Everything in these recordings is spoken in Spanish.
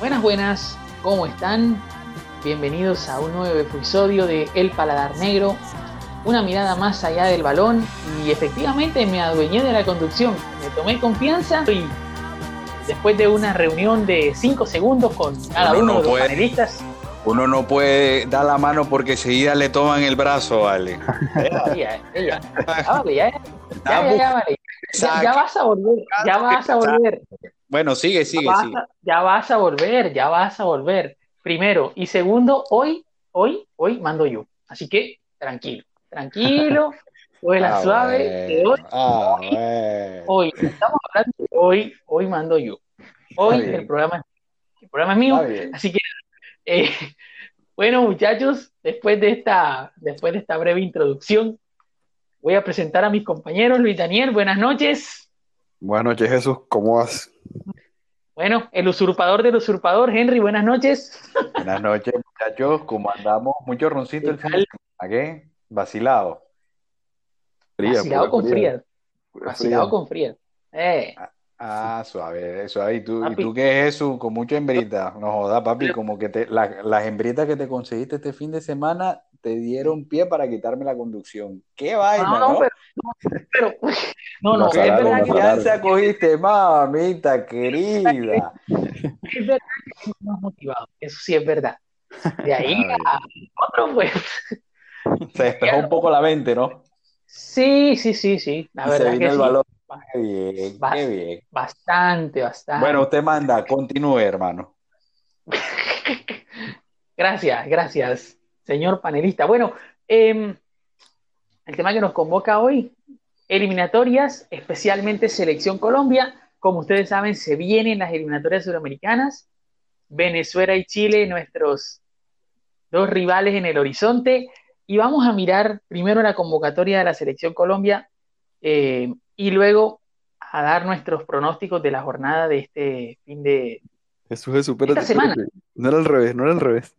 Buenas, buenas, ¿cómo están? Bienvenidos a un nuevo episodio de El Paladar Negro, una mirada más allá del balón y efectivamente me adueñé de la conducción, me tomé confianza y después de una reunión de 5 segundos con cada Uno uno no de los puede. panelistas, Uno no puede dar la mano porque enseguida le toman el brazo, vale. ya vale, ya, ya. Ya, ya vas a volver, ya vas a volver. Bueno, sigue, sigue, ya vas, sigue. a, ya vas a volver, ya vas a volver. Primero. Y segundo, hoy, hoy, hoy mando yo. Así que tranquilo, tranquilo, vuela Ah, suave. hoy, bueno. Ah, hoy, bueno. hoy, estamos hablando de hoy, hoy mando yo. Hoy el programa, el programa es mío. Así que, eh, bueno, muchachos, después de esta, después de esta breve introducción, voy a presentar a mis compañeros. Luis Daniel, buenas noches. Buenas noches, Jesús. ¿Cómo vas? Bueno, el usurpador del usurpador, Henry, buenas noches. Buenas noches, muchachos. ¿Cómo andamos? Mucho roncito el ¿Qué fin de semana, ¿qué? Vacilado. Fría, Vacilado con fría, fría. pura Vacilado fría. con fría. Eh, Ah, suave, suave. ¿Y tú, ¿Y tú qué es eso? Con mucha hembrita. No jodas, papi, como que te, la- las hembritas que te conseguiste este fin de semana te dieron pie para quitarme la conducción. ¡Qué vaina, no, no, ¿no? pero, no, pero, no, no, verdad, salaron. confianza cogiste, mamita querida? es verdad que estamos motivados, eso sí es verdad. De ahí a otro, pues, Se despejó un poco la mente, ¿no? sí, sí, sí, sí, la Y se verdad vino que el sí, valor. Qué bien, qué bien. bastante, bastante. Bueno, usted manda, continúe, hermano. Gracias, gracias, señor panelista. Bueno, eh, el tema que nos convoca hoy, eliminatorias, especialmente Selección Colombia. Como ustedes saben, se vienen las eliminatorias suramericanas. Venezuela y Chile, nuestros dos rivales en el horizonte. Y vamos a mirar primero la convocatoria de la Selección Colombia eh, y luego a dar nuestros pronósticos de la jornada de este fin de... Jesús, Jesús, espérate, Esta semana. espérate. No era al revés, no era al revés.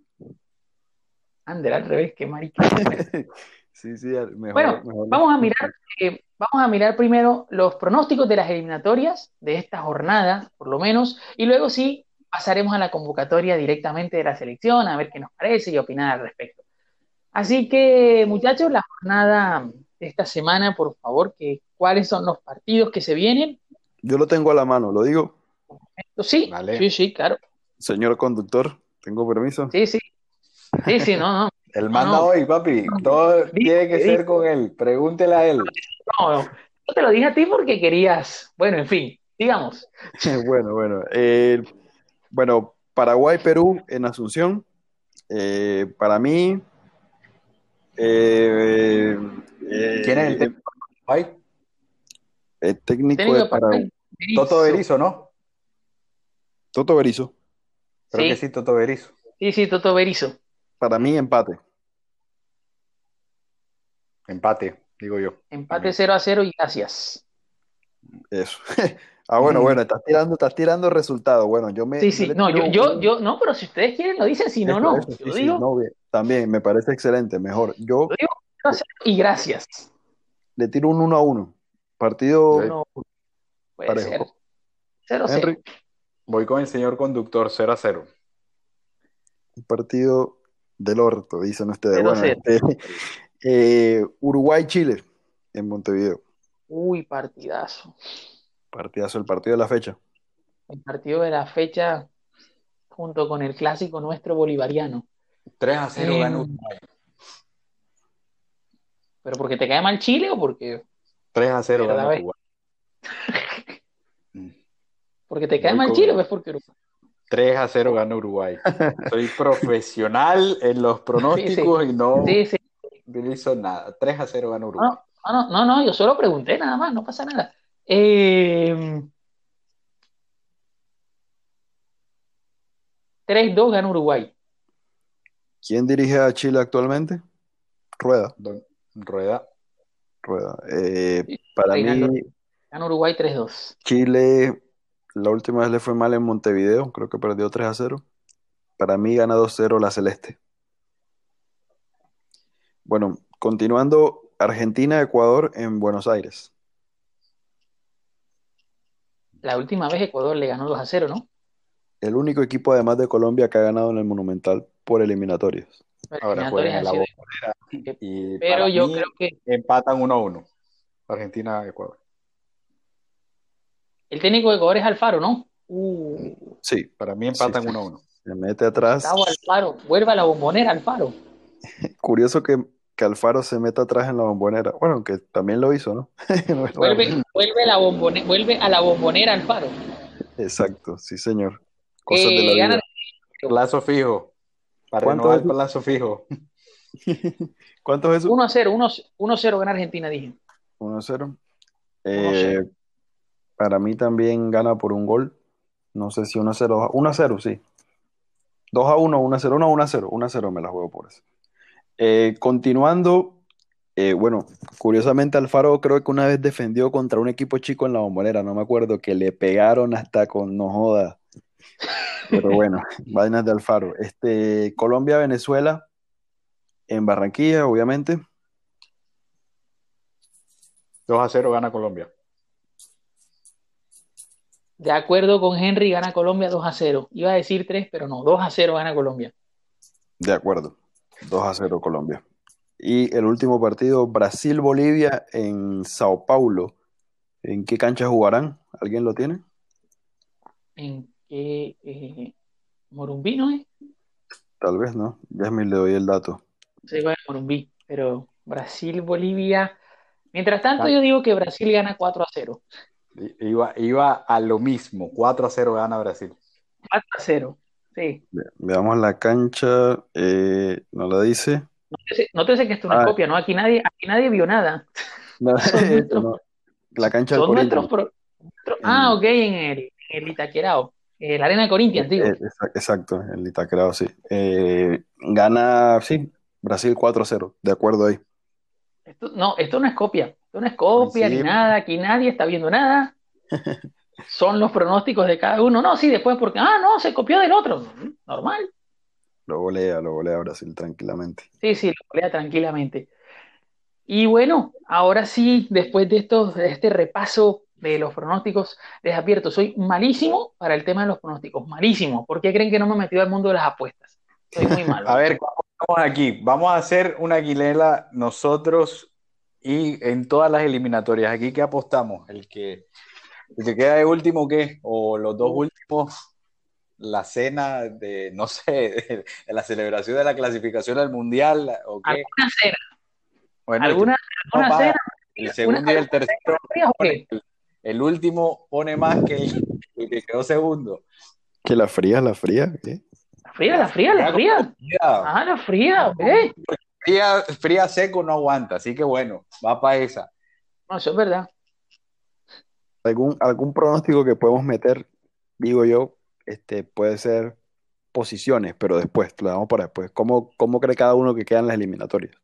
Ander, al revés, qué marica. Sí, sí, mejor, Bueno, mejor. Vamos a mirar, eh, vamos a mirar primero los pronósticos de las eliminatorias de esta jornada, por lo menos, y luego sí pasaremos a la convocatoria directamente de la selección, a ver qué nos parece y opinar al respecto. Así que, muchachos, la jornada de esta semana, por favor, que cuáles son los partidos que se vienen. Yo lo tengo a la mano, lo digo. Sí, Vale. sí, sí, claro. Señor conductor, ¿tengo permiso? Sí, sí. Sí, sí, no, no. Él manda no. hoy, papi. Todo Dice, tiene que ser dice. con él. Pregúntele a él. No, no. Yo te lo dije a ti porque querías. Bueno, en fin, digamos. Bueno, bueno. eh, bueno, Paraguay-Perú en Asunción. Eh, para mí. eh, eh, ¿Quién es el técnico? Ay, el técnico Técnico de de Paraguay? Paraguay, Toto Berizo, ¿no? Toto Berizzo. Creo Sí. que sí, Toto Berizo. Sí, sí, Toto Berizo. Para mí, empate. Empate, digo yo. Empate 0 a 0 y gracias. Eso. Ah, bueno, bueno, estás tirando, estás tirando resultados. Bueno, yo me. Sí, sí, no, yo, yo, yo, no, pero si ustedes quieren lo dicen, si no, no. eso, sí, Yo sí, digo, no, bien, también me parece excelente, mejor. Yo yo digo 0 a 0 y gracias. le tiro un 1 a 1. Partido No, puede parejo. ser. 0 a 0. Henry, Voy con el señor conductor 0 a 0. un partido del orto, dicen ustedes. Bueno, este, eh, Uruguay-Chile en Montevideo. Uy, partidazo. Partidazo, el partido de la fecha. El partido de la fecha junto con el clásico nuestro bolivariano. 3 a 0 Eh, gana Uruguay. ¿Pero porque te cae mal Chile o porque, 3 a 0 Pero gana la Uruguay. Mm. porque te cae Voy mal Chile o es porque Uruguay? 3 a 0 gana Uruguay. Soy profesional en los pronósticos y no Sí, sí. utilizo nada. 3 a 0 gana Uruguay. No, no, no, no, yo solo pregunté nada más, no pasa nada. Eh, 3-2 gana Uruguay. ¿Quién dirige a Chile actualmente? Rueda. Don Rueda. Rueda. Eh, Sí, para Reinaldo. mí, Gana Uruguay 3-2. Chile, la última vez le fue mal en Montevideo, creo que perdió 3 a 0. Para mí gana 2-0 la Celeste. Bueno, continuando, Argentina-Ecuador en Buenos Aires. La última vez Ecuador le ganó 2 a 0, ¿no? el único equipo además de Colombia que ha ganado en el Monumental por eliminatorias. Ahora juegan en la bombonera Pero para yo mí creo que empatan 1 a 1. Argentina-Ecuador. El técnico de Ecuador es Alfaro, ¿no? Uh, Sí, Para mí empatan Sí. 1 a 1. se mete atrás. Gustavo Alfaro, vuelva a la bombonera Alfaro. Curioso que, que Alfaro se meta atrás en la bombonera. Bueno, aunque también lo hizo, ¿no? Vuelve, vuelve, a la bombone- vuelve a la bombonera Alfaro. Exacto, sí, señor. Cosas Eh, de la gana- vida. Plazo fijo. Para ¿Cuánto renovar es? el plazo fijo. ¿Cuánto es eso? 1 a 0, 1 1-0 gana Argentina, dije. 1-0. 1-0. Eh, para mí también gana por un gol. No sé si 1-0. 1-0, sí. 2-1, 1-0. No, 1-0. 1-0 me la juego por eso. Eh, continuando, eh, bueno, curiosamente Alfaro creo que una vez defendió contra un equipo chico en la bombonera, no me acuerdo, que le pegaron hasta con no joda. Pero bueno, vainas de Alfaro. Este, Colombia-Venezuela en Barranquilla, obviamente. 2 a 0 gana Colombia. De acuerdo con Henry, gana Colombia 2 a 0. Iba a decir 3, pero no, 2 a 0 gana Colombia. De acuerdo. 2 a 0 Colombia. Y el último partido, Brasil-Bolivia en Sao Paulo. ¿En qué cancha jugarán? ¿Alguien lo tiene? ¿En qué? Eh, Morumbí, ¿no es? Tal vez, ¿no? Ya me le doy el dato. No sé cuál es Morumbí, pero Brasil, Bolivia. Mientras tanto, Ah. yo digo que Brasil gana 4 a 0. Iba, iba a lo mismo. 4 a 0 gana Brasil. 4 a 0. Sí. Ve- Veamos la cancha. eh, ¿no la dice? Nótese, que esto es una Ah. copia, ¿no? Aquí nadie, aquí nadie vio nada. No, Son nuestros- no. La cancha del Son nuestros. Pro- nuestros- Ah, ok, en el, en el Itaquerao. Eh, la arena de Corinthians, digo. Eh, exa- Exacto, el Itaquerao, sí. Eh, gana, sí, Brasil 4-0, de acuerdo ahí. Esto, no, esto no es copia. Esto no es copia ni nada. Aquí nadie está viendo nada. Son los pronósticos de cada uno. No, sí, después porque, ah, no, se copió del otro. Normal. Lo golea, lo golea Brasil tranquilamente. Sí, sí, lo lea tranquilamente. Y bueno, ahora sí, después de esto, de este repaso de los pronósticos, les advierto, soy malísimo para el tema de los pronósticos, malísimo. ¿Por qué creen que no me he metido al mundo de las apuestas? Soy muy malo. A ver, vamos aquí. Vamos a hacer una guinela nosotros y en todas las eliminatorias. Aquí, ¿qué apostamos? El que, el que queda de último, ¿qué? O los dos últimos, la cena de, no sé, de, de la celebración de la clasificación al mundial, ¿o qué? ¿Alguna cena? Bueno, ¿Alguna, no, alguna cena? el segundo y el tercero, frías o qué? el, el último pone más que el, el que quedó segundo. ¿Que la fría, la fría? ¿Qué? La fría, la fría, la fría. Fría, Ah, la fría, ok. Fría, fría seco no aguanta, así que bueno, va para esa. No, eso es verdad. ¿Algún, algún pronóstico que podemos meter, digo yo, este, puede ser posiciones, pero después, lo damos para después. ¿Cómo, cómo cree cada uno que quedan las eliminatorias?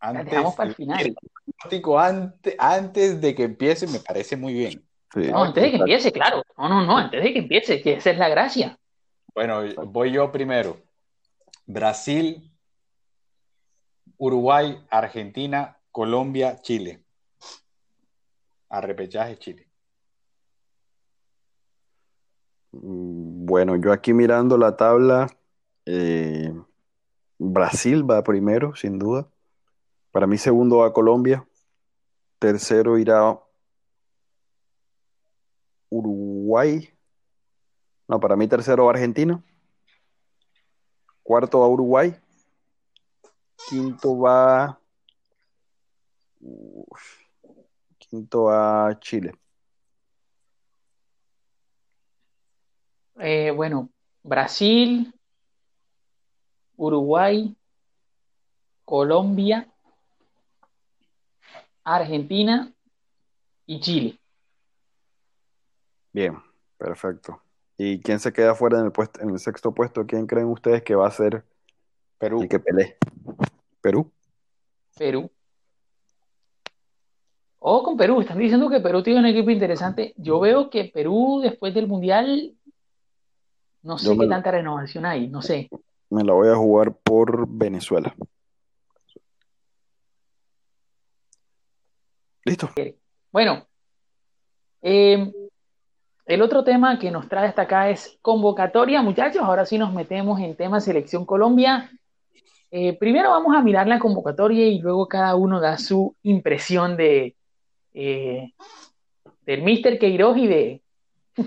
La Antes, dejamos para el final. el pronóstico antes, antes de que empiece me parece muy bien. Sí, No, antes de que empiece, claro. No, no, no, antes de que empiece, que esa es la gracia. Bueno, voy yo primero. Brasil, Uruguay, Argentina, Colombia, Chile. A repechaje Chile. Mm, Bueno, yo aquí mirando la tabla, eh, Brasil va primero, sin duda. Para mí segundo va Colombia. Tercero irá Uruguay. No, para mí tercero Argentina. Cuarto va Uruguay. Quinto va... Uf. Quinto va Chile. Eh, bueno, Brasil, Uruguay, Colombia, Argentina y Chile. Bien, perfecto. ¿Y quién se queda fuera en el puesto, en el sexto puesto? ¿Quién creen ustedes que va a ser Perú. el que pelee? ¿Perú? Perú. O con Perú, están diciendo que Perú tiene un equipo interesante. Yo veo que Perú después del Mundial, no sé Yo qué tanta renovación hay, no sé. Me la voy a jugar por Venezuela. ¿Listo? Bueno, eh, el otro tema que nos trae hasta acá es convocatoria, muchachos. Ahora sí nos metemos en tema selección Colombia. Eh, primero vamos a mirar la convocatoria y luego cada uno da su impresión de eh, del Mister Queiroz y de,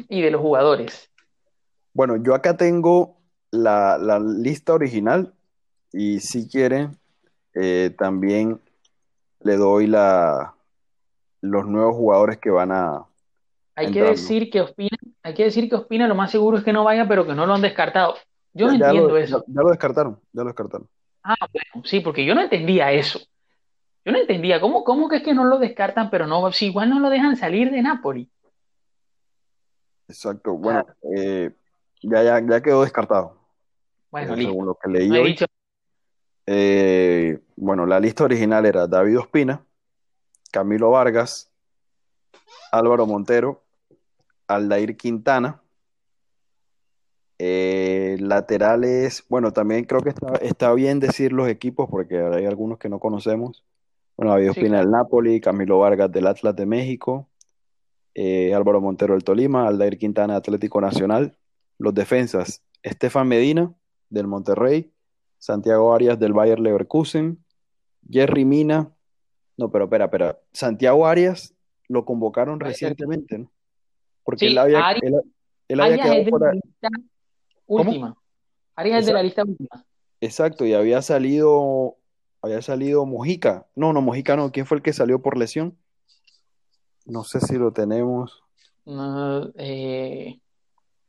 y de los jugadores. Bueno, yo acá tengo la, la lista original y si quieren eh, también le doy la, los nuevos jugadores que van a, hay que decir que Ospina, hay que decir que Ospina lo más seguro es que no vaya, pero que no lo han descartado. Yo no entiendo eso. Ya, lo descartaron, ya lo descartaron. Ah, bueno, sí, porque yo no entendía eso. Yo no entendía, ¿cómo, cómo que es que no lo descartan, pero no, si igual no lo dejan salir de Napoli? Exacto, bueno, eh, ya, ya, ya quedó descartado. Bueno, eh, según lo que leí eh, bueno, la lista original era David Ospina, Camilo Vargas, Álvaro Montero, Aldair Quintana. Eh, laterales, bueno, también creo que está, bien decir los equipos porque hay algunos que no conocemos. Bueno, David Ospina del Napoli, Camilo Vargas del Atlas de México, eh, Álvaro Montero del Tolima, Aldair Quintana Atlético Nacional. Los defensas, Estefan Medina del Monterrey, Santiago Arias del Bayer Leverkusen, Jerry Mina, no, pero espera, espera, Santiago Arias lo convocaron recientemente, ¿no? Porque él había, Arias, quedado por la lista última. Arias es de la lista última. Exacto, y había salido, había salido Mojica. No, no, Mojica no. ¿Quién fue el que salió por lesión? No sé si lo tenemos. Eh,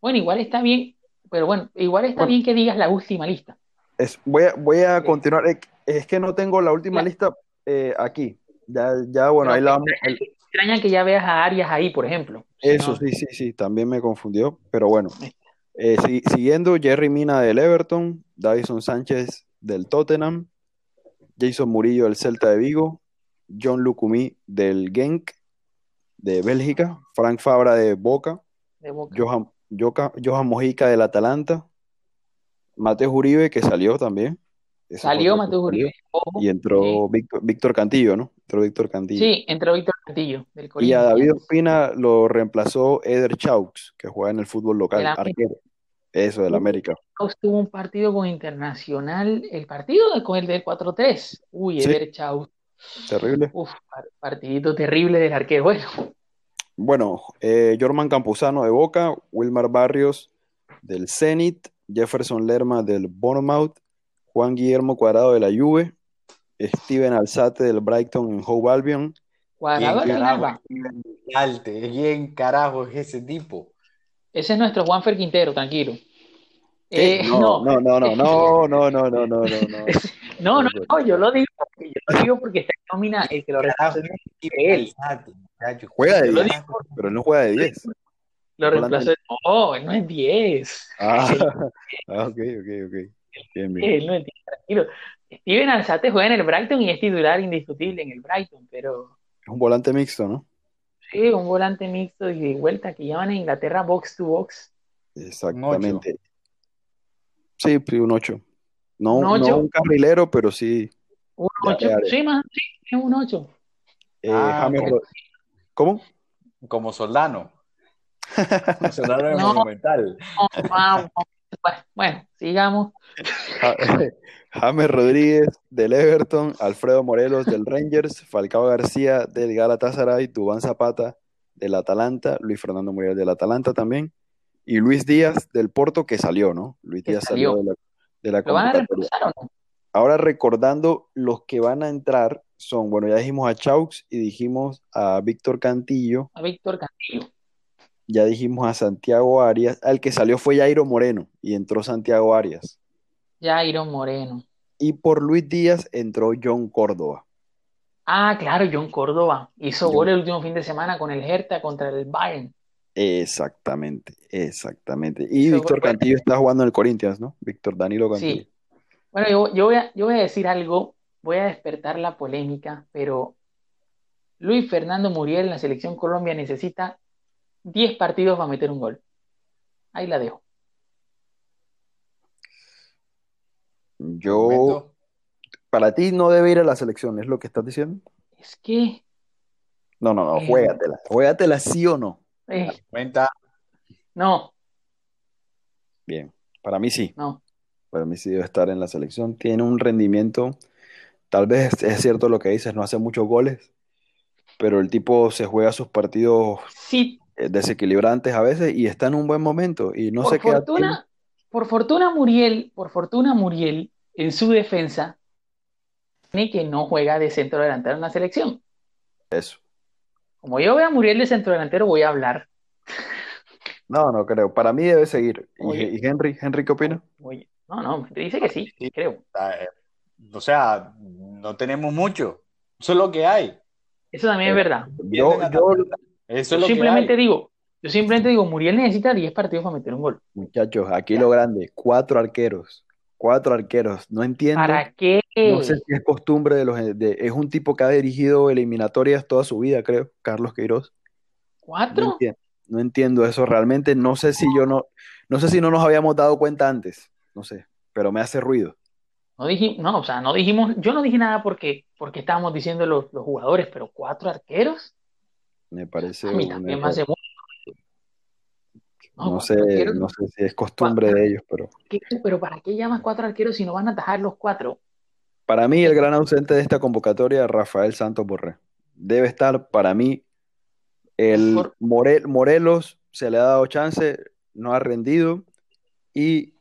bueno, igual está bien, pero bueno, igual está bien que digas la última lista. Es, voy, a, voy a continuar. Es que no tengo la última lista eh, aquí. Ya, ya bueno, ahí la vamos extraña que ya veas a Arias ahí, por ejemplo. Eso, sí, sí, sí, también me confundió, pero bueno. Eh, siguiendo, Jerry Mina del Everton, Davison Sánchez del Tottenham, Jason Murillo del Celta de Vigo, John Lucumí del Genk de Bélgica, Frank Fabra de Boca, Johan, Johan Mojica del Atalanta, Mateo Uribe que salió también, Salió Mateo Uribe. Y entró Víctor, Cantillo, ¿no? Entró Víctor Cantillo. Sí, entró Víctor Del y a David Ospina lo reemplazó Eder Chaux, que juega en el fútbol local, arquero. Eso, del América. Chaux tuvo un partido con Internacional, el partido con el del 4-3. Uy, Eder Chaux. Terrible. Uf, partidito terrible del arquero. Bueno. Bueno, eh, Jorman Campuzano de Boca, Wilmar Barrios del Zenit, Jefferson Lerma del Bournemouth, Juan Guillermo Cuadrado de la Juve, Steven Alzate del Brighton en Hove Albion. Cuadrado ¿Quién carajo, ¿Quién carajo es ese tipo? Ese es nuestro Juanfer Quintero, tranquilo. Eh, no, no, no, no, no, no, no, no, no, no, no. No, no, yo lo digo, yo lo digo porque está en nómina el que lo reemplaza es él. Juega de 10, pero no juega de 10. Lo reemplazó, no, no es 10. Ah, ok, ok, ok. Bien, no tranquilo. Steven Alzate juega en el Brighton y es titular indiscutible en el Brighton, pero. Es un volante mixto, ¿no? Sí, un volante mixto y de vuelta que llaman en Inglaterra box to box. Exactamente. Sí, un 8. No un, no un carrilero, pero sí. Un 8. Sí, más, sí, es un 8. Eh, ah, ¿Cómo? Como Soldano. Soldano es monumental. bueno, sigamos. James Rodríguez del Everton, Alfredo Morelos del Rangers, Falcao García del Galatasaray, Dubán Zapata del Atalanta, Luis Fernando Muriel del Atalanta también, y Luis Díaz del Porto que salió, ¿no? Luis Díaz salió, de la, de Ahora recordando los que van a entrar son, bueno, ya dijimos a Chaux y dijimos a Víctor Cantillo. A Víctor Cantillo. Ya dijimos a Santiago Arias. Al que salió fue Jairo Moreno y entró Santiago Arias. Jairo Moreno. Y por Luis Díaz entró John Córdoba. Ah, claro, John Córdoba. Hizo gol el último fin de semana con el Hertha contra el Bayern. Exactamente, exactamente. Y Víctor Cantillo está jugando en el Corinthians, ¿no? Víctor Danilo Cantillo. Sí. Bueno, yo, voy a, yo voy a decir algo, voy a despertar la polémica, pero Luis Fernando Muriel en la selección Colombia necesita 10 partidos para meter un gol. Ahí la dejo. Yo, para ti no debe ir a la selección, ¿es lo que estás diciendo? Es que... No, no, no, eh, juégatela, juégatela sí o no. Eh, Cuenta. No, Bien, para mí sí. no. Para mí sí debe estar en la selección. Tiene un rendimiento, tal vez es cierto lo que dices, no hace muchos goles, pero el tipo se juega sus partidos Sí, eh, desequilibrantes a veces y está en un buen momento y no por sé qué edad fortuna, por fortuna Muriel, por fortuna Muriel, en su defensa, tiene que no juega de centro delantero en la selección. eso. Como yo veo a Muriel de centro delantero, voy a hablar. No, no creo. Para mí debe seguir. ¿Y, Oye. y Henry? ¿Henry qué opina? Oye, no, no, te dice que sí, Sí. creo. Eh, O sea, no tenemos mucho. Eso es lo que hay. Eso también es verdad. Yo, yo. Eso Yo es lo simplemente que hay. digo, yo simplemente digo, Muriel necesita 10 partidos para meter un gol. muchachos, aquí lo grande, cuatro arqueros, cuatro arqueros. No entiendo. ¿Para qué? No sé si es costumbre de los. de- es un tipo que ha dirigido eliminatorias toda su vida, creo, Carlos Queiroz. No ¿Cuatro? entiendo, no entiendo eso realmente. No sé si yo no. No sé si no nos habíamos dado cuenta antes. No sé. Pero me hace ruido. No dijimos, no, o sea, no dijimos, yo no dije nada porque, porque estábamos diciendo los, los jugadores, pero cuatro arqueros, Me parece. a mí también me hace mucho. No, sé, arqueros, no sé si es costumbre de ellos, pero. ¿qué- pero ¿para qué llamas cuatro arqueros si no van a atajar los cuatro? Para mí, el gran ausente de esta convocatoria, Rafael Santos Borré. Debe estar, para mí, el Por- More- Morelos se le ha dado chance, no ha rendido. Y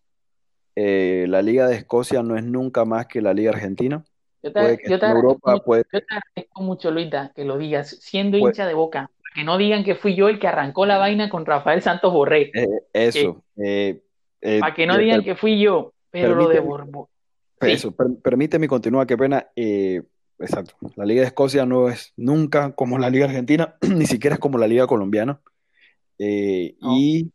eh, la Liga de Escocia no es nunca más que la Liga Argentina. Yo te, yo te Europa mucho, puede, yo te agradezco mucho, Luita, que lo digas, siendo puede- hincha de Boca, que no digan que fui yo el que arrancó la vaina con Rafael Santos Borré, eh, eso. eh, eh, para que no digan que fui yo, pero lo de sí, Eso, per- permíteme continuar, qué pena. exacto. La Liga de Escocia no es nunca como la Liga Argentina, ni siquiera es como la Liga Colombiana. No. y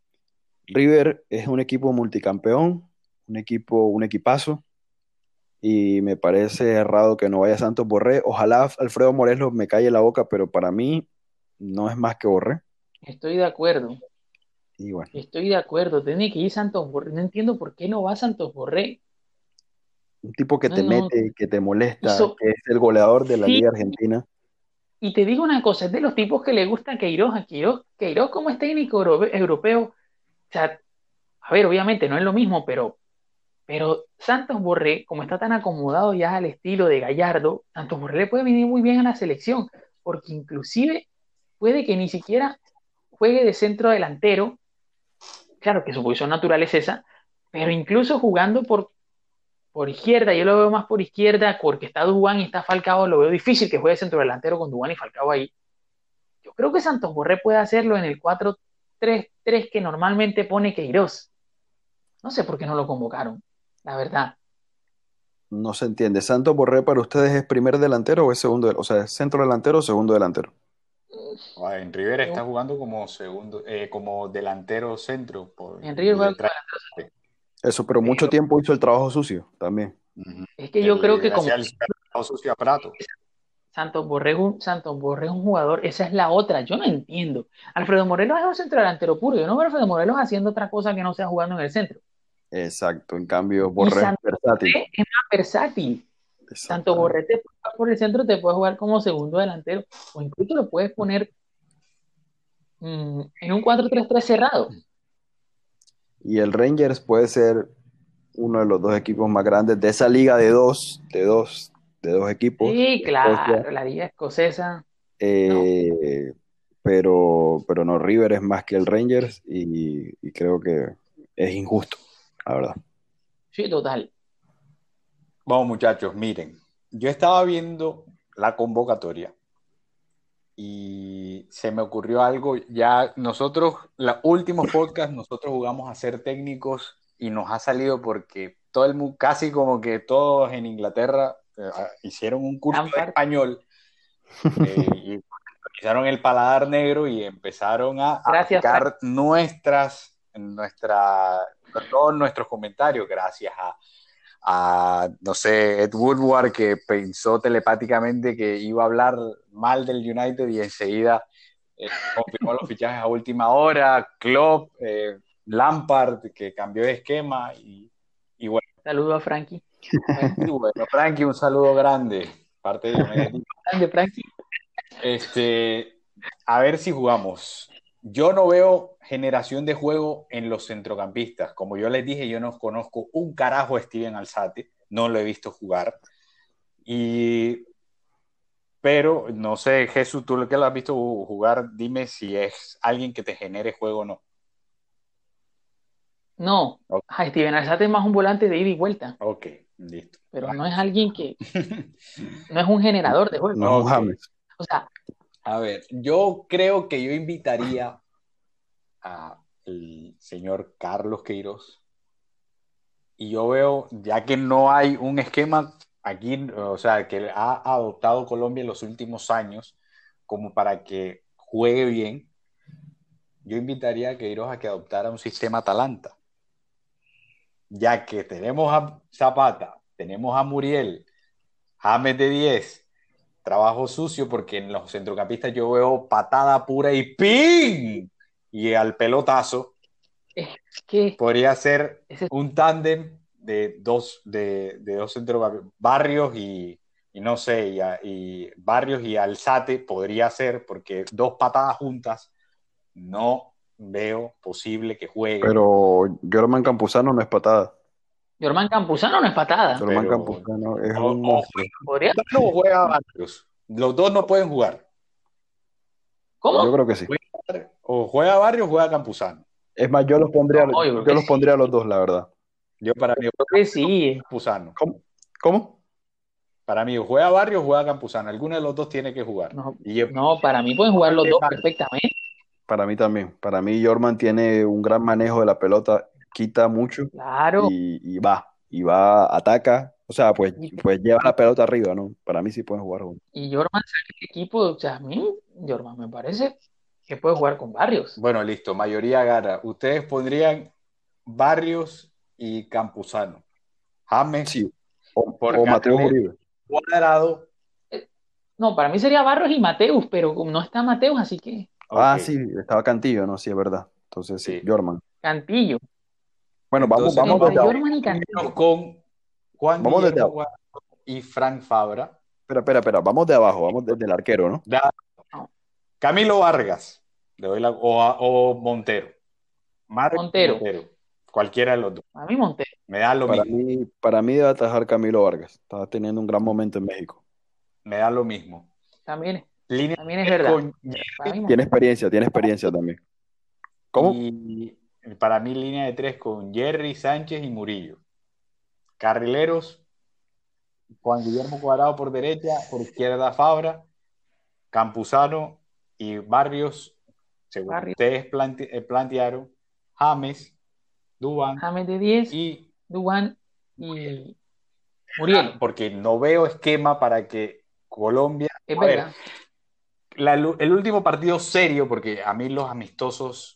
River es un equipo multicampeón, un equipo, un equipazo. Y me parece errado que no vaya Santos Borré. Ojalá Alfredo Morelos me calle la boca, pero para mí no es más que Borré. estoy de acuerdo, Y bueno, estoy de acuerdo, tiene que ir Santos Borré, no entiendo por qué no va Santos Borré, un tipo que No, te no. mete, que te molesta, que es el goleador de la Sí. Liga Argentina. Y te digo una cosa, es de los tipos que le gusta Queiroz, a Queiroz, Queiroz como es técnico europe- europeo, o sea, a ver, obviamente no es lo mismo, pero, pero Santos Borré, como está tan acomodado ya al estilo de Gallardo, Santos Borré le puede venir muy bien a la selección, porque inclusive puede que ni siquiera juegue de centro delantero, claro que su posición natural es esa, pero incluso jugando por, por izquierda, yo lo veo más por izquierda, porque está Dubán y está Falcao, lo veo difícil que juegue centro delantero con Dubán y Falcao ahí. Yo creo que Santos Borré puede hacerlo en el 4-3-3 que normalmente pone Queiroz. No sé por qué no lo convocaron, la verdad. No se entiende. ¿Santos Borré para ustedes es primer delantero o es segundo? O sea, ¿es centro delantero o segundo delantero? Ah, En River está jugando como segundo, eh, como delantero centro. Por, En River juega como detrás. Eso, pero mucho Pero- tiempo hizo el trabajo sucio también. Es que yo El- creo que como el trabajo sucio a Prato. Santos Borré, es un- Santos Borré es un jugador, esa es la otra, yo no entiendo. Alfredo Morelos es un centro delantero puro, yo no veo a Alfredo Morelos haciendo otra cosa que no sea jugando en el centro. Exacto. En cambio, Borré es versátil. Es más versátil. Tanto. Borré te puede jugar por el centro, te puede jugar como segundo delantero, o incluso lo puedes poner mm, en un 4-3-3 cerrado. Y el Rangers puede ser uno de los dos equipos más grandes de esa liga de dos, de dos, de dos equipos. Sí, claro, la liga escocesa. Eh, pero, pero no, River es más que el Rangers y, y creo que es injusto, la verdad. Sí, total. Vamos, muchachos, miren. Yo estaba viendo la convocatoria y se me ocurrió algo. Ya nosotros, los últimos podcasts, nosotros jugamos a ser técnicos y nos ha salido porque todo el mu- casi como que todos en Inglaterra eh, hicieron un curso de español eh, y utilizaron el paladar negro y empezaron a Gracias, aplicar nuestras, nuestra, todos nuestros comentarios gracias a a, no sé, Ed Woodward que pensó telepáticamente que iba a hablar mal del United y enseguida eh, confirmó los fichajes a última hora, Klopp, eh, Lampard que cambió de esquema y, y bueno, Saludo a Frankie. y bueno, Frankie, un saludo grande, parte de Grande, Frankie. Este, a ver si jugamos. Yo no veo generación de juego en los centrocampistas. Como yo les dije, yo no conozco un carajo a Steven Alzate, no lo he visto jugar. Y, pero no sé, Jesús, tú lo que lo has visto jugar, dime si es alguien que te genere juego o no. No, Ok. a Steven Alzate es más un volante de ida y vuelta, Ok, listo. pero no es alguien que, no es un generador de juego. No. James. O sea, A ver, yo creo que yo invitaría al señor Carlos Queiroz. Y yo veo, ya que no hay un esquema aquí, o sea, que ha adoptado Colombia en los últimos años como para que juegue bien, yo invitaría a Queiroz a que adoptara un sistema Atalanta. Ya que tenemos a Zapata, tenemos a Muriel, James de 10, trabajo sucio porque en los centrocampistas yo veo patada pura y ¡ping! Y al pelotazo que podría ser ese- un tándem de dos, de, de dos centrocampistas, Barrios y, y no sé, y, y Barrios y Alzate podría ser porque dos patadas juntas no veo posible que jueguen. Pero German Campuzano no es patada. Jorman Campuzano no es patada. German Pero- Campuzano es O- un monstruo. ¿Podría? o juega Barrios. Los dos no pueden jugar. ¿Cómo? Yo creo que sí. O juega Barrios o juega Campuzano. Es más, yo los pondría, No, yo yo los sí. pondría a los dos, la verdad. Yo para mí Creo que sí. Campuzano. ¿Cómo? ¿Cómo? Para mí, o juega Barrios o juega Campuzano. Alguno de los dos tiene que jugar. No, Y yo- no, para mí pueden jugar los dos perfectamente. Para mí también. Para mí, Jorman tiene un gran manejo de la pelota, quita mucho Claro. y, y va. Y va, ataca. O sea, pues, pues lleva la pelota arriba, ¿no? Para mí sí pueden jugar juntos. Y Jorman sale del equipo, o sea, a mí, Jorman me parece que puede jugar con Barrios. Bueno, listo, mayoría gana. Ustedes pondrían Barrios y Campuzano. James, Sí. O, Por o Mateo. Uribe. Cuadrado. No, para mí sería Barrios y Mateus, pero no está Mateus, así que Ah, sí, estaba Cantillo, ¿no? Sí, es verdad. Entonces sí, Sí. Jorman. Cantillo. Bueno, vamos, Entonces, vamos. Vamos con Juan Vamos desde Guillermo abajo. Cuadrado y Frank Fabra. Espera, espera, espera. Vamos de abajo, vamos desde el arquero, ¿no? Da- Camilo Vargas. Le doy la- o, a- o Montero. Marcos Montero. Cualquiera de los dos. A mí Montero. Me da lo Para mismo. mí, para mí debe atajar Camilo Vargas. Estaba teniendo un gran momento en México. Me da lo mismo. También, Línea también es verdad. con Tiene experiencia, tiene experiencia también. ¿Cómo? Y para mí, línea de tres con Jerry Sánchez y Murillo. Carrileros, Juan Guillermo Cuadrado por derecha, por izquierda Fabra, Campuzano y Barrios, según ustedes plante- eh, plantearon, James, Dubán James de 10, y Duan y Muriel. porque no veo esquema para que Colombia Es ver, la- el último partido serio, porque a mí los amistosos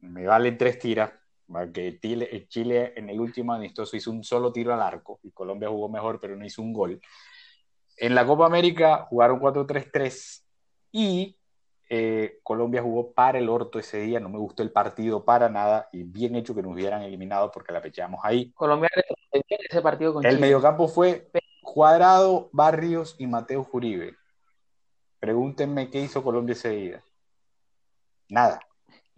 me valen tres tiras, porque Chile, eh, Chile en el último amistoso hizo un solo tiro al arco y Colombia jugó mejor, pero no hizo un gol. En la Copa América jugaron 4-3-3 y eh, Colombia jugó para el orto ese día, no me gustó el partido para nada y bien hecho que nos hubieran eliminado porque la pechamos ahí. Colombia ese partido con El Chile. mediocampo fue Cuadrado, Barrios y Mateo Uribe. Pregúntenme qué hizo Colombia ese día. Nada.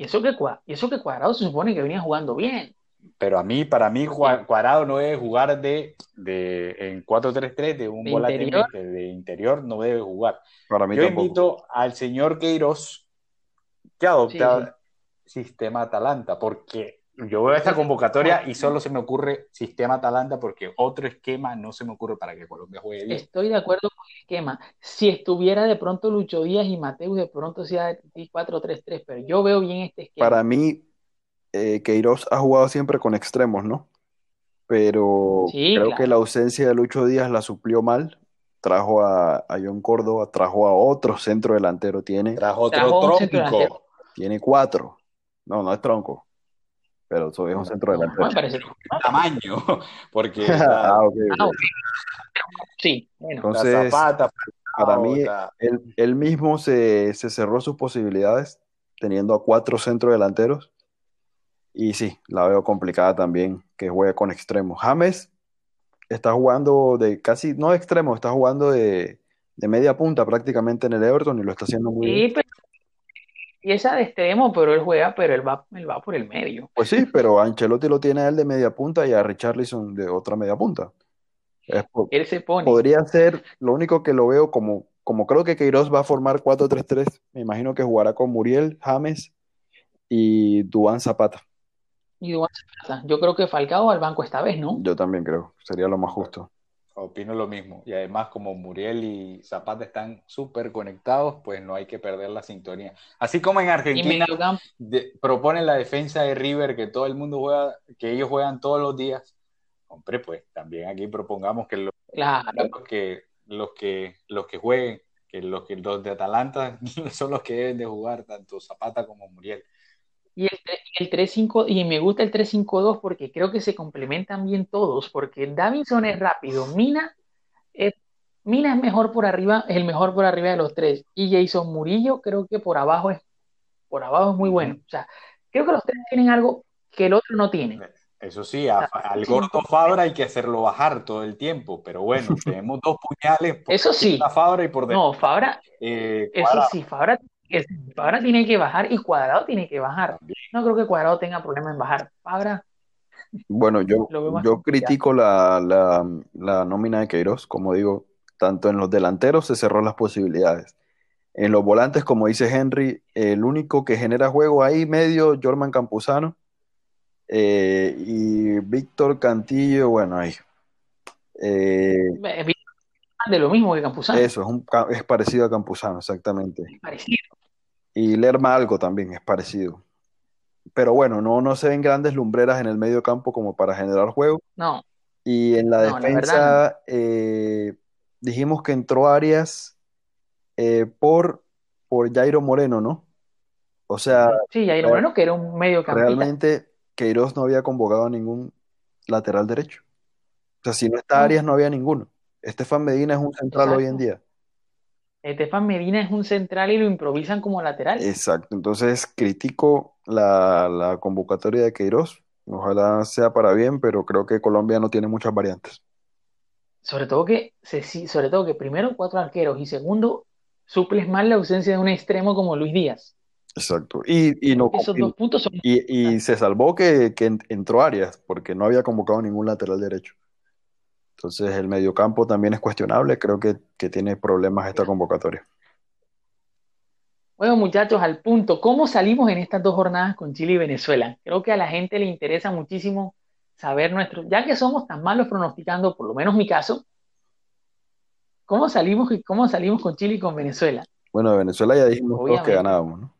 Y eso que, Cua- y eso que Cuadrado se supone que venía jugando bien. Pero a mí, para mí, Cua- Cuadrado no debe jugar de, de en 4-3-3, de un De volante interior. de, de interior, no debe jugar. Para mí Yo tampoco. invito al señor Queiroz que adopte sistema Atalanta, porque yo veo esta convocatoria y solo se me ocurre sistema Atalanta porque otro esquema no se me ocurre para que Colombia juegue bien. Estoy de acuerdo con el esquema. Si estuviera de pronto Lucho Díaz y Mateus, de pronto sea 4-3-3, pero yo veo bien este esquema. Para mí, eh, Queiroz ha jugado siempre con extremos, ¿no? Pero Sí, creo claro. que la ausencia de Lucho Díaz la suplió mal. Trajo a, a John Córdoba, trajo a otro centro delantero. Tiene, Trajo otro Trajo tronco. tiene cuatro. No, no es tronco. Pero eso es un centro delantero. me parece. tamaño, porque Ah, ok, ok. Ah, ok. Sí, bueno. Entonces, la Zapata, para Falcao, mí, él, él mismo se, se cerró sus posibilidades teniendo a cuatro centros delanteros. Y sí, la veo complicada también que juegue con extremos. James está jugando de casi, no de extremo, está jugando de, de media punta prácticamente en el Everton y lo está haciendo muy bien. Sí, pero, empieza de extremo, pero él juega, pero él va, él va por el medio. Pues sí, pero Ancelotti lo tiene a él de media punta y a Richarlison de otra media punta. Es Él se pone. podría ser, lo único que lo veo como, como creo que Queiroz va a formar 4-3-3, me imagino que jugará con Muriel, James y Duván Zapata. Y Duván Zapata. Yo creo que Falcao al banco esta vez, ¿no? Yo también creo, sería lo más justo. Opino lo mismo. Y además, como Muriel y Zapata están súper conectados, pues no hay que perder la sintonía. Así como en Argentina de- proponen la defensa de River, que todo el mundo juega, que ellos juegan todos los días. Hombre, pues también aquí propongamos que los, Claro. los que, los que, los que jueguen, que los que los de Atalanta son los que deben de jugar, tanto Zapata como Muriel. Y el, el 3-5, y me gusta el 3-5-2 porque creo que se complementan bien todos, porque Davinson es rápido, Mina es, Mina es mejor por arriba, es el mejor por arriba de los tres, y Jason Murillo creo que por abajo es, por abajo es muy bueno. O sea, creo que los tres tienen algo que el otro no tiene. Eso sí, a- al gordo Fabra hay que hacerlo bajar todo el tiempo, pero bueno, tenemos dos puñales por Eso sí. encima Fabra y por detrás No, Fabra, eh, eso sí, Fabra, es- Fabra tiene que bajar y Cuadrado tiene que bajar. No creo que Cuadrado tenga problema en bajar. Fabra, Bueno, yo, critico la, la, la nómina de Queiroz, como digo, tanto en los delanteros se cerró las posibilidades. En los volantes, como dice Henry, el único que genera juego ahí medio, Jorman Campuzano, eh, y Víctor Cantillo, bueno, ahí. Eh, de lo mismo que Campuzano. eso, es, un, es parecido a Campuzano, exactamente. Parecido. Y Lerma algo también es parecido. Pero bueno, no, no se ven grandes lumbreras en el medio campo como para generar juego. No, Y en la No, la defensa eh, dijimos que entró Arias eh, por, por Jairo Moreno, ¿no? O sea, sí, Jairo Real- Moreno, que era un medio realmente Queiroz no había convocado a ningún lateral derecho. O sea, si no está. Arias, no había ninguno. Estefan Medina es un central hoy en día. Estefan Medina es un central y lo improvisan como lateral. Exacto. Entonces, critico la, la convocatoria de Queiroz. Ojalá sea para bien, pero creo que Colombia no tiene muchas variantes. Sobre todo que, sobre todo que primero cuatro arqueros y segundo suples mal la ausencia de un extremo como Luis Díaz. Exacto. Y, y no, Esos y- dos puntos son Y, y se salvó que, que en- entró Arias, porque no había convocado ningún lateral derecho. Entonces el mediocampo también es cuestionable, creo que, que tiene problemas esta convocatoria. Bueno, muchachos, al punto. ¿Cómo salimos en estas dos jornadas con Chile y Venezuela? Creo que a la gente le interesa muchísimo saber nuestro, ya que somos tan malos pronosticando, por lo menos mi caso, ¿cómo salimos, y cómo salimos con Chile y con Venezuela? Bueno, de Venezuela ya dijimos todos que ganábamos, ¿no?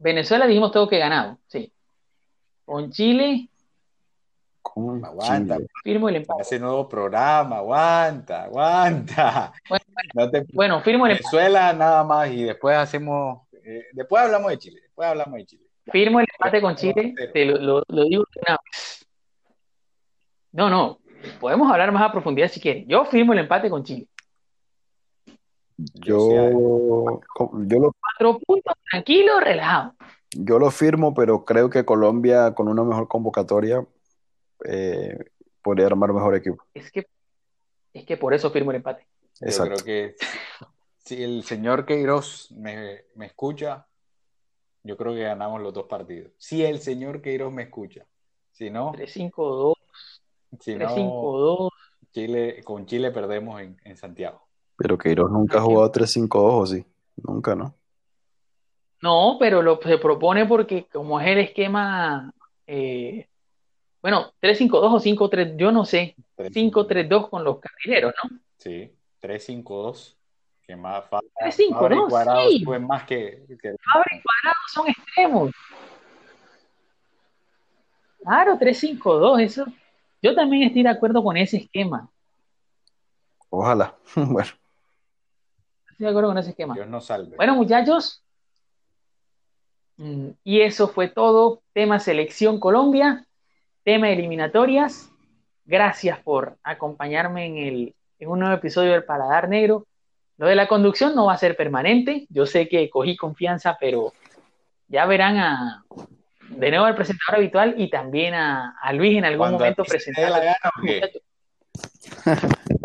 Venezuela dijimos todo que ganado, sí. Con Chile, Con Aguanta. Chile. firmo el empate. Ese nuevo programa, aguanta, aguanta. Bueno, No te- Bueno, firmo el empate. Venezuela nada más y después hacemos, eh, después hablamos de Chile, después hablamos de Chile. Firmo el empate con Chile, te lo, lo- lo digo una vez. No, no, podemos hablar más a profundidad si quieres. Yo firmo el empate con Chile. Yo, yo, lo, Cuatro puntos, tranquilo, relajado. yo lo firmo, pero creo que Colombia con una mejor convocatoria eh, podría armar mejor equipo. Es que, es que por eso firmo el empate. Yo Exacto. creo que si el señor Queiroz me, me escucha, yo creo que ganamos los dos partidos. Si el señor Queiroz me escucha. Si no, 3-5-2, si no 3-5-2. Chile, con Chile perdemos en, en Santiago. Pero Queiroz nunca ha jugado 3-5-2, ¿o sí? Nunca, ¿no? No, pero lo se propone porque como es el esquema, eh, bueno, 3-5-2 o 5-3, yo no sé, 5-3-2 con los carrileros, ¿no? Sí, 3-5-2. Que más Fabra, 3-5-2, Fabra y Cuadrado sí. suben más que, que- Fabra y Cuadrado son extremos. Claro, 3-5-2, eso. Yo también estoy de acuerdo con ese esquema. Ojalá. Bueno, Estoy de acuerdo con ese esquema. Dios nos salve. Bueno, muchachos, mm, y eso fue todo. Tema selección Colombia, tema eliminatorias. Gracias por acompañarme en, el, en un nuevo episodio del Paladar Negro. Lo de la conducción no va a ser permanente. Yo sé que cogí confianza, pero ya verán a, de nuevo al presentador habitual y también a, a Luis en algún Cuando momento presentar. la gana, ¿o qué?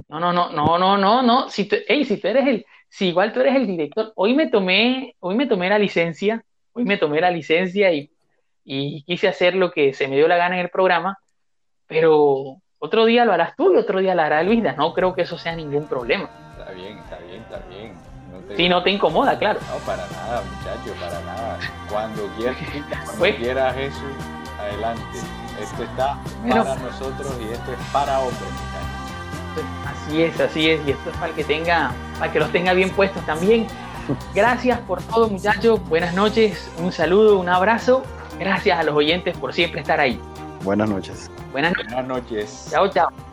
No, no, no, no, no, no, no. Si tú, ey, si tú eres el, si igual tú eres el director, hoy me tomé, hoy me tomé la licencia hoy me tomé la licencia y, y quise hacer lo que se me dio la gana en el programa, pero otro día lo harás tú y otro día lo hará Luisa. No creo que eso sea ningún problema. Está bien, está bien, está bien. Si no te incomoda, claro. No, para nada, muchacho, para nada. Cuando quieras, cuando quieras Jesús, adelante. Esto está para nosotros y esto es para muchachos. Así es, así es. Y esto es para el que tenga, para que los tenga bien puestos también. Gracias por todo, muchachos. Buenas noches, un saludo, un abrazo. Gracias a los oyentes por siempre estar ahí. Buenas noches. Buenas noches. Buenas noches. Chao, chao.